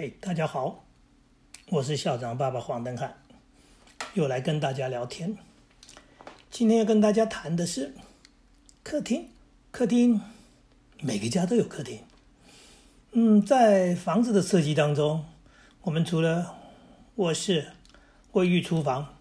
嗨，大家好，我是校长爸爸黄登汉，又来跟大家聊天。今天要跟大家谈的是客厅。客厅，每个家都有客厅。嗯，在房子的设计当中，我们除了卧室、卫浴、厨房，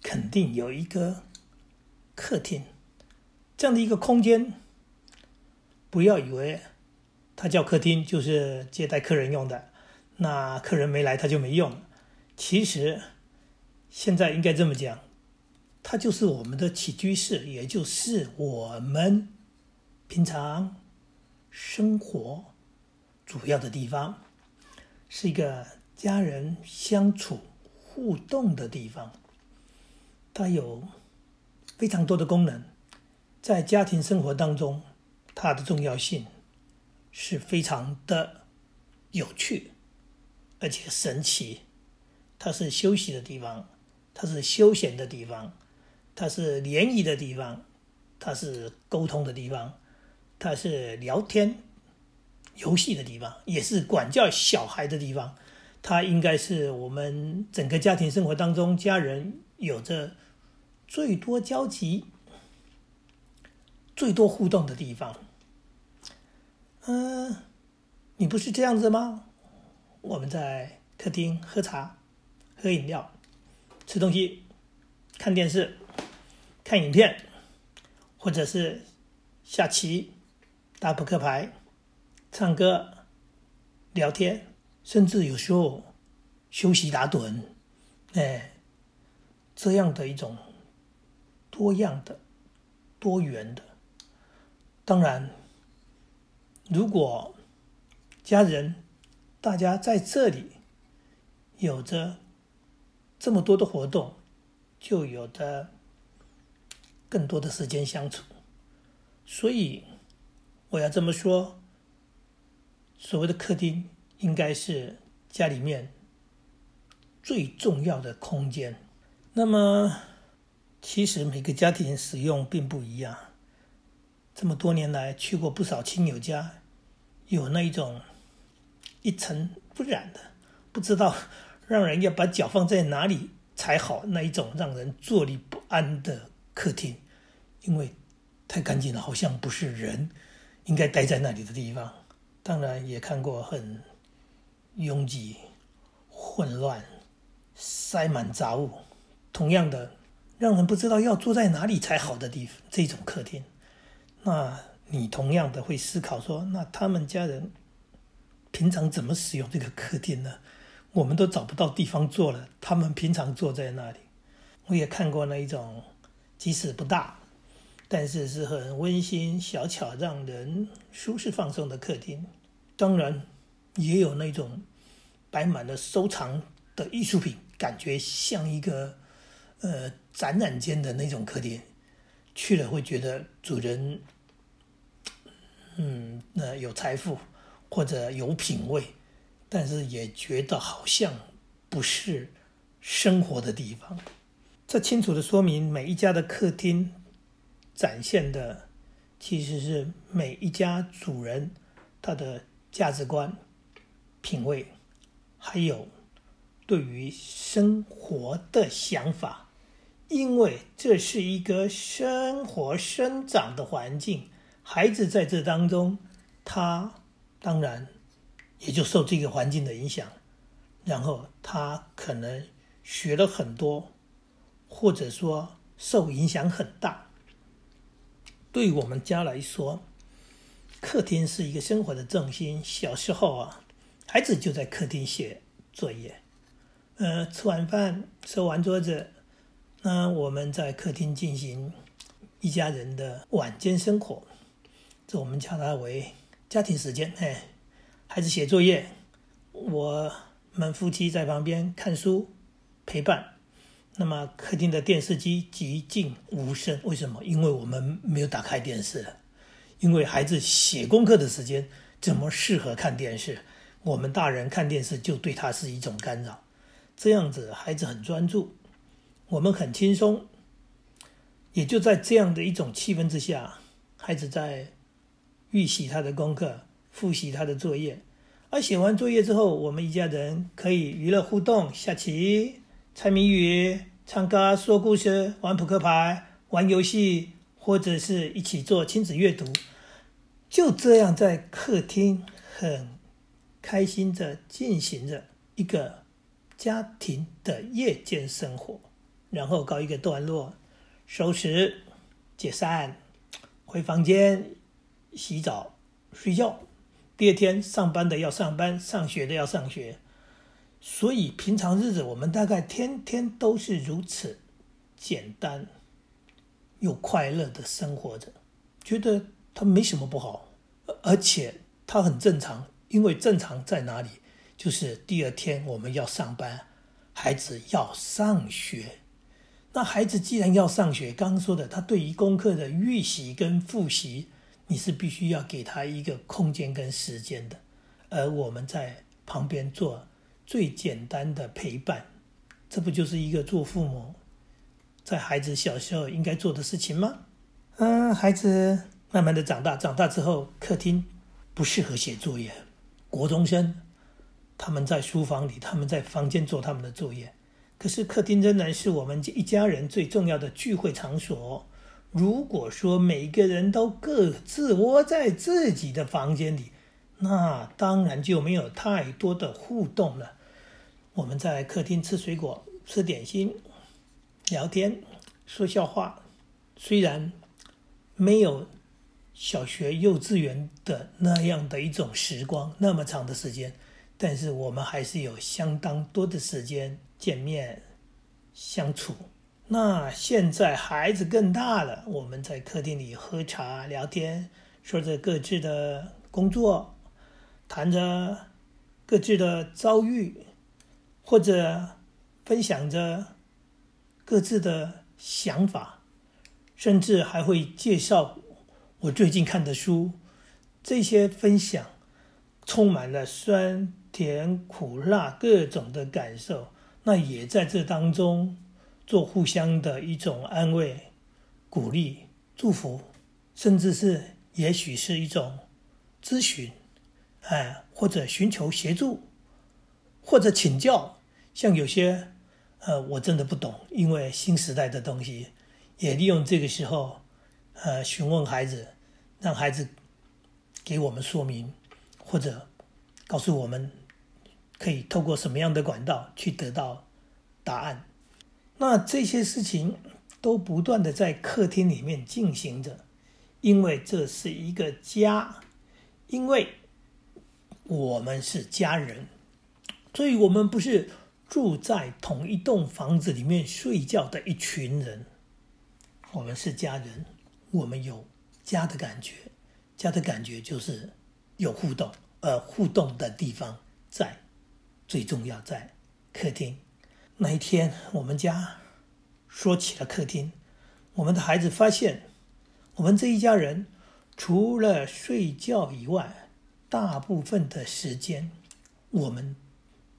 肯定有一个客厅这样的一个空间。不要以为它叫客厅就是接待客人用的。那客人没来，他就没用。其实，现在应该这么讲，它就是我们的起居室，也就是我们平常生活主要的地方，是一个家人相处互动的地方。它有非常多的功能，在家庭生活当中，它的重要性是非常的有趣。而且神奇，它是休息的地方，它是休闲的地方，它是联谊的地方，它是沟通的地方，它是聊天、游戏的地方，也是管教小孩的地方。它应该是我们整个家庭生活当中，家人有着最多交集、最多互动的地方。嗯，你不是这样子吗？我们在客厅喝茶、喝饮料、吃东西、看电视、看影片，或者是下棋、打扑克牌、唱歌、聊天，甚至有时候休息打盹，哎，这样的一种多样的、多元的。当然，如果家人。大家在这里有着这么多的活动，就有着更多的时间相处。所以我要这么说：，所谓的客厅应该是家里面最重要的空间。那么，其实每个家庭使用并不一样。这么多年来，去过不少亲友家，有那一种。一尘不染的，不知道让人要把脚放在哪里才好，那一种让人坐立不安的客厅，因为太干净了，好像不是人应该待在那里的地方。当然也看过很拥挤、混乱、塞满杂物，同样的让人不知道要坐在哪里才好的地方，这种客厅，那你同样的会思考说，那他们家人。平常怎么使用这个客厅呢？我们都找不到地方坐了。他们平常坐在那里，我也看过那一种，即使不大，但是是很温馨、小巧、让人舒适放松的客厅。当然，也有那种摆满了收藏的艺术品，感觉像一个呃展览间的那种客厅。去了会觉得主人，嗯，那有财富。或者有品味，但是也觉得好像不是生活的地方。这清楚的说明，每一家的客厅展现的其实是每一家主人他的价值观、品味，还有对于生活的想法。因为这是一个生活生长的环境，孩子在这当中，他。当然，也就受这个环境的影响，然后他可能学了很多，或者说受影响很大。对我们家来说，客厅是一个生活的重心。小时候啊，孩子就在客厅写作业，呃，吃完饭收完桌子，那我们在客厅进行一家人的晚间生活，这我们叫它为。家庭时间，哎，孩子写作业，我们夫妻在旁边看书陪伴。那么客厅的电视机寂静无声，为什么？因为我们没有打开电视。因为孩子写功课的时间怎么适合看电视？我们大人看电视就对他是一种干扰。这样子孩子很专注，我们很轻松。也就在这样的一种气氛之下，孩子在。预习他的功课，复习他的作业，而写完作业之后，我们一家人可以娱乐互动，下棋、猜谜语、唱歌、说故事、玩扑克牌、玩游戏，或者是一起做亲子阅读。就这样，在客厅很开心的进行着一个家庭的夜间生活，然后告一个段落，收拾、解散，回房间洗澡、睡觉。第二天上班的要上班，上学的要上学，所以平常日子我们大概天天都是如此简单又快乐的生活着，觉得它没什么不好，而且它很正常，因为正常在哪里？就是第二天我们要上班，孩子要上学，那孩子既然要上学，刚刚说的他对于功课的预习跟复习。你是必须要给他一个空间跟时间的，而我们在旁边做最简单的陪伴，这不就是一个做父母在孩子小时候应该做的事情吗？嗯，孩子慢慢的长大，长大之后客厅不适合写作业，国中生他们在书房里，他们在房间做他们的作业，可是客厅仍然是我们一家人最重要的聚会场所。如果说每个人都各自窝在自己的房间里，那当然就没有太多的互动了。我们在客厅吃水果、吃点心、聊天、说笑话，虽然没有小学、幼稚园的那样的一种时光那么长的时间，但是我们还是有相当多的时间见面、相处。那现在孩子更大了，我们在客厅里喝茶聊天，说着各自的工作，谈着各自的遭遇，或者分享着各自的想法，甚至还会介绍我最近看的书。这些分享充满了酸甜苦辣各种的感受，那也在这当中。做互相的一种安慰、鼓励、祝福，甚至是也许是一种咨询，哎，或者寻求协助，或者请教。像有些，呃，我真的不懂，因为新时代的东西，也利用这个时候，呃，询问孩子，让孩子给我们说明，或者告诉我们可以透过什么样的管道去得到答案。那这些事情都不断的在客厅里面进行着，因为这是一个家，因为我们是家人，所以我们不是住在同一栋房子里面睡觉的一群人，我们是家人，我们有家的感觉，家的感觉就是有互动，而互动的地方在最重要在客厅。那一天，我们家说起了客厅，我们的孩子发现，我们这一家人除了睡觉以外，大部分的时间我们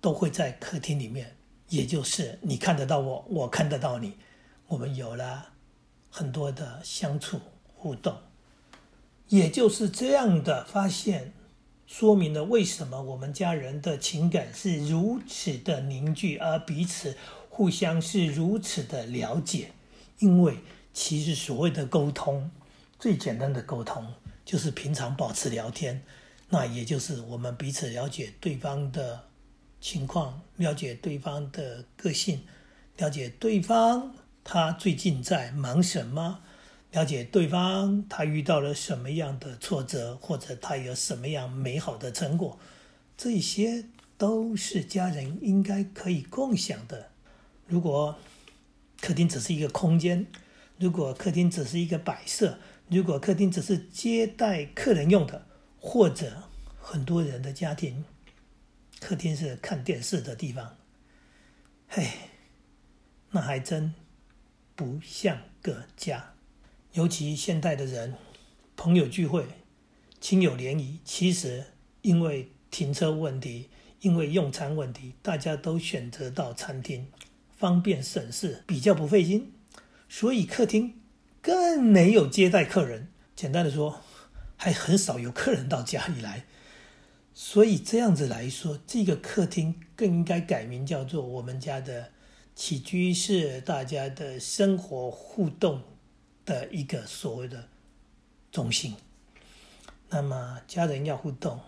都会在客厅里面，也就是你看得到我，我看得到你，我们有了很多的相处互动，也就是这样的发现。说明了为什么我们家人的情感是如此的凝聚，而彼此互相是如此的了解。因为其实所谓的沟通，最简单的沟通就是平常保持聊天，那也就是我们彼此了解对方的情况，了解对方的个性，了解对方他最近在忙什么。了解对方，他遇到了什么样的挫折，或者他有什么样美好的成果，这些都是家人应该可以共享的。如果客厅只是一个空间，如果客厅只是一个摆设，如果客厅只是接待客人用的，或者很多人的家庭，客厅是看电视的地方，嘿，那还真不像个家。尤其现代的人，朋友聚会、亲友联谊，其实因为停车问题、因为用餐问题，大家都选择到餐厅，方便省事，比较不费心，所以客厅更没有接待客人。简单的说，还很少有客人到家里来。所以这样子来说，这个客厅更应该改名叫做我们家的起居室，大家的生活互动的一个所谓的中心。那么家人要互动，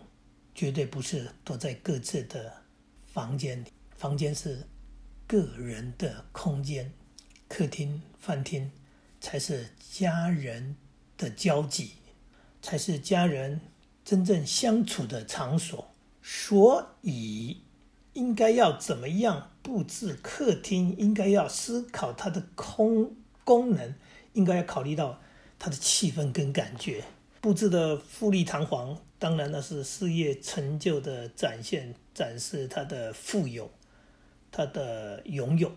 绝对不是躲在各自的房间里，房间是个人的空间，客厅、饭厅才是家人的交集，才是家人。真正相处的场所，所以应该要怎么样布置客厅？应该要思考它的空功能，应该要考虑到它的气氛跟感觉。布置的富丽堂皇，当然那是事业成就的展现，展示他的富有，他的拥有。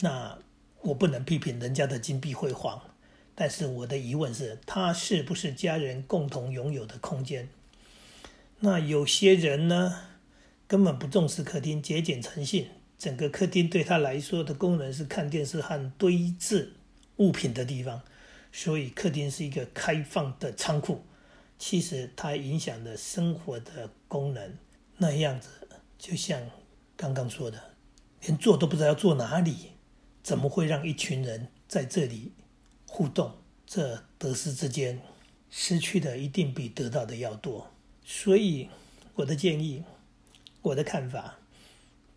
那我不能批评人家的金碧辉煌。但是我的疑问是，他是不是家人共同拥有的空间？那有些人呢，根本不重视客厅，节俭诚信，整个客厅对他来说的功能是看电视和堆置物品的地方，所以客厅是一个开放的仓库。其实它影响了生活的功能，那样子就像刚刚说的，连坐都不知道要坐哪里，怎么会让一群人在这里？互动，这得失之间，失去的一定比得到的要多。所以，我的建议，我的看法，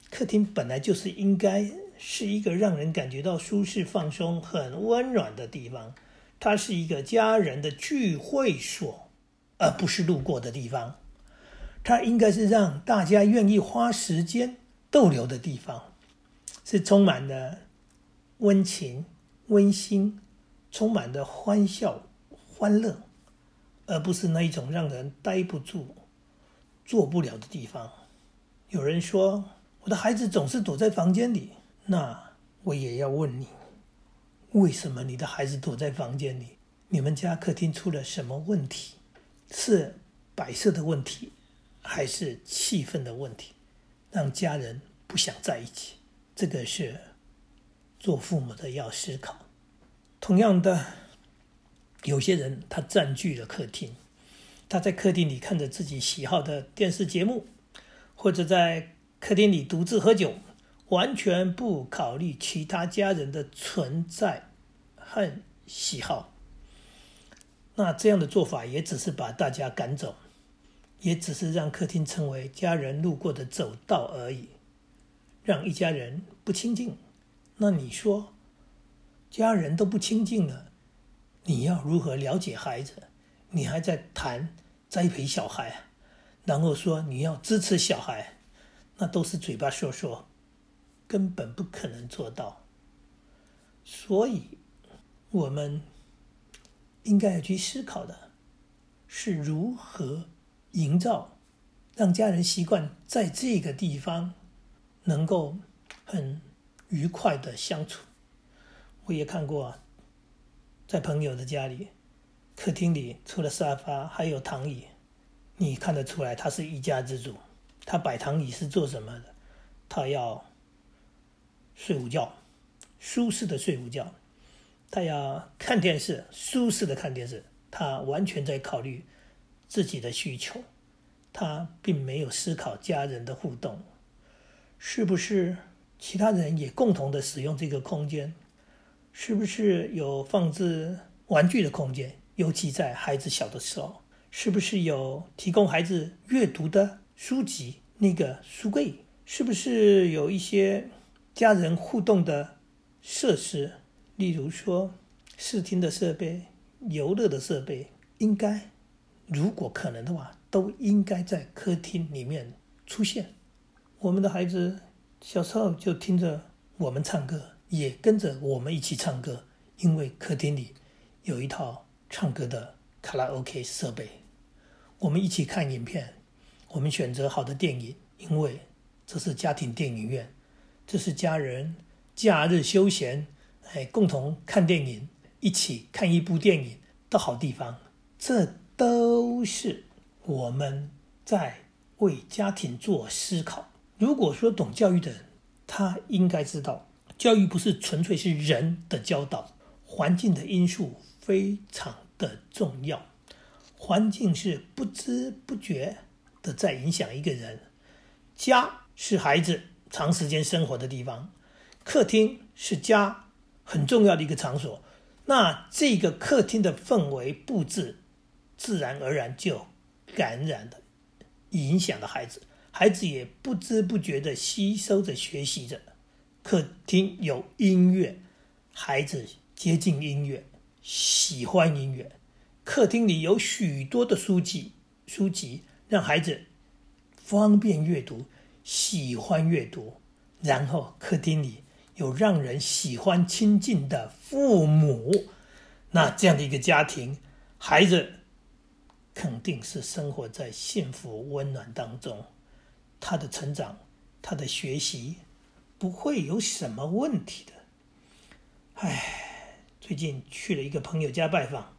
客厅本来就是应该是一个让人感觉到舒适、放松、很温暖的地方。它是一个家人的聚会所，而不是路过的地方。它应该是让大家愿意花时间逗留的地方，是充满了温情、温馨。充满的欢笑、欢乐，而不是那一种让人待不住、做不了的地方。有人说：“我的孩子总是躲在房间里。”那我也要问你：为什么你的孩子躲在房间里？你们家客厅出了什么问题？是摆设的问题，还是气氛的问题，让家人不想在一起？这个是做父母的要思考。同样的，有些人他占据了客厅，他在客厅里看着自己喜好的电视节目，或者在客厅里独自喝酒，完全不考虑其他家人的存在和喜好。那这样的做法也只是把大家赶走，也只是让客厅成为家人路过的走道而已，让一家人不亲近。那你说？家人都不亲近了，你要如何了解孩子？你还在谈栽培小孩，然后说你要支持小孩，那都是嘴巴说说，根本不可能做到。所以，我们应该要去思考的，是如何营造，让家人习惯在这个地方能够很愉快的相处。我也看过，在朋友的家里，客厅里除了沙发还有躺椅，你看得出来他是一家之主。他摆躺椅是做什么的？他要睡午觉，舒适的睡午觉；他要看电视，舒适的看电视。他完全在考虑自己的需求，他并没有思考家人的互动，是不是其他人也共同的使用这个空间？是不是有放置玩具的空间？尤其在孩子小的时候，是不是有提供孩子阅读的书籍？那个书柜是不是有一些家人互动的设施？例如说视听的设备、游乐的设备，应该如果可能的话，都应该在客厅里面出现。我们的孩子小时候就听着我们唱歌。也跟着我们一起唱歌，因为客厅里有一套唱歌的卡拉 OK 设备。我们一起看影片，我们选择好的电影，因为这是家庭电影院，这是家人假日休闲，哎，共同看电影，一起看一部电影的好地方。这都是我们在为家庭做思考。如果说懂教育的人，他应该知道。教育不是纯粹是人的教导，环境的因素非常的重要。环境是不知不觉的在影响一个人。家是孩子长时间生活的地方，客厅是家很重要的一个场所。那这个客厅的氛围布置，自然而然就感染了、影响了孩子。孩子也不知不觉的吸收着、学习着。客厅有音乐，孩子接近音乐，喜欢音乐。客厅里有许多的书籍，书籍让孩子方便阅读，喜欢阅读。然后客厅里。有让人喜欢亲近的父母，那这样的一个家庭，孩子肯定是生活在幸福温暖当中，他的成长，他的学习不会有什么问题的。唉，最近去了一个朋友家拜访，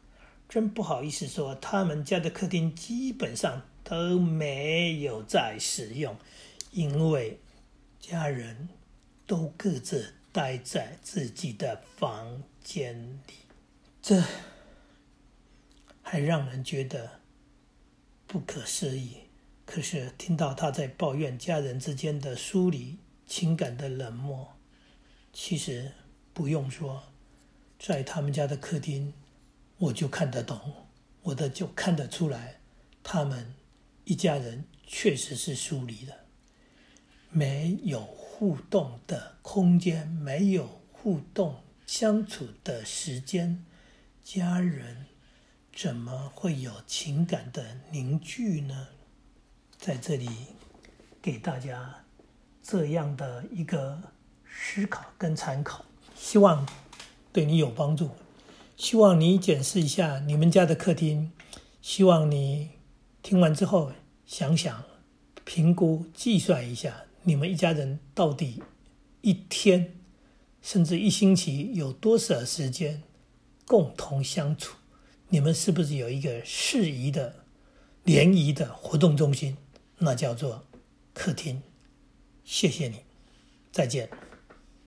真不好意思说，他们家的客厅基本上都没有在使用，因为家人。都各自待在自己的房间里，这还让人觉得不可思议。可是听到他在抱怨家人之间的疏离、情感的冷漠，其实不用说，在他们家的客厅，我就看得懂，我的就看得出来，他们一家人确实是疏离的，没有。互动的空间没有互动相处的时间，家人怎么会有情感的凝聚呢？在这里给大家这样的一个思考跟参考，希望对你有帮助。希望你检视一下你们家的客厅，希望你听完之后想想、评估、计算一下。你们一家人到底一天甚至一星期有多少时间共同相处？你们是不是有一个适宜的联谊的活动中心？那叫做客厅。谢谢你，再见。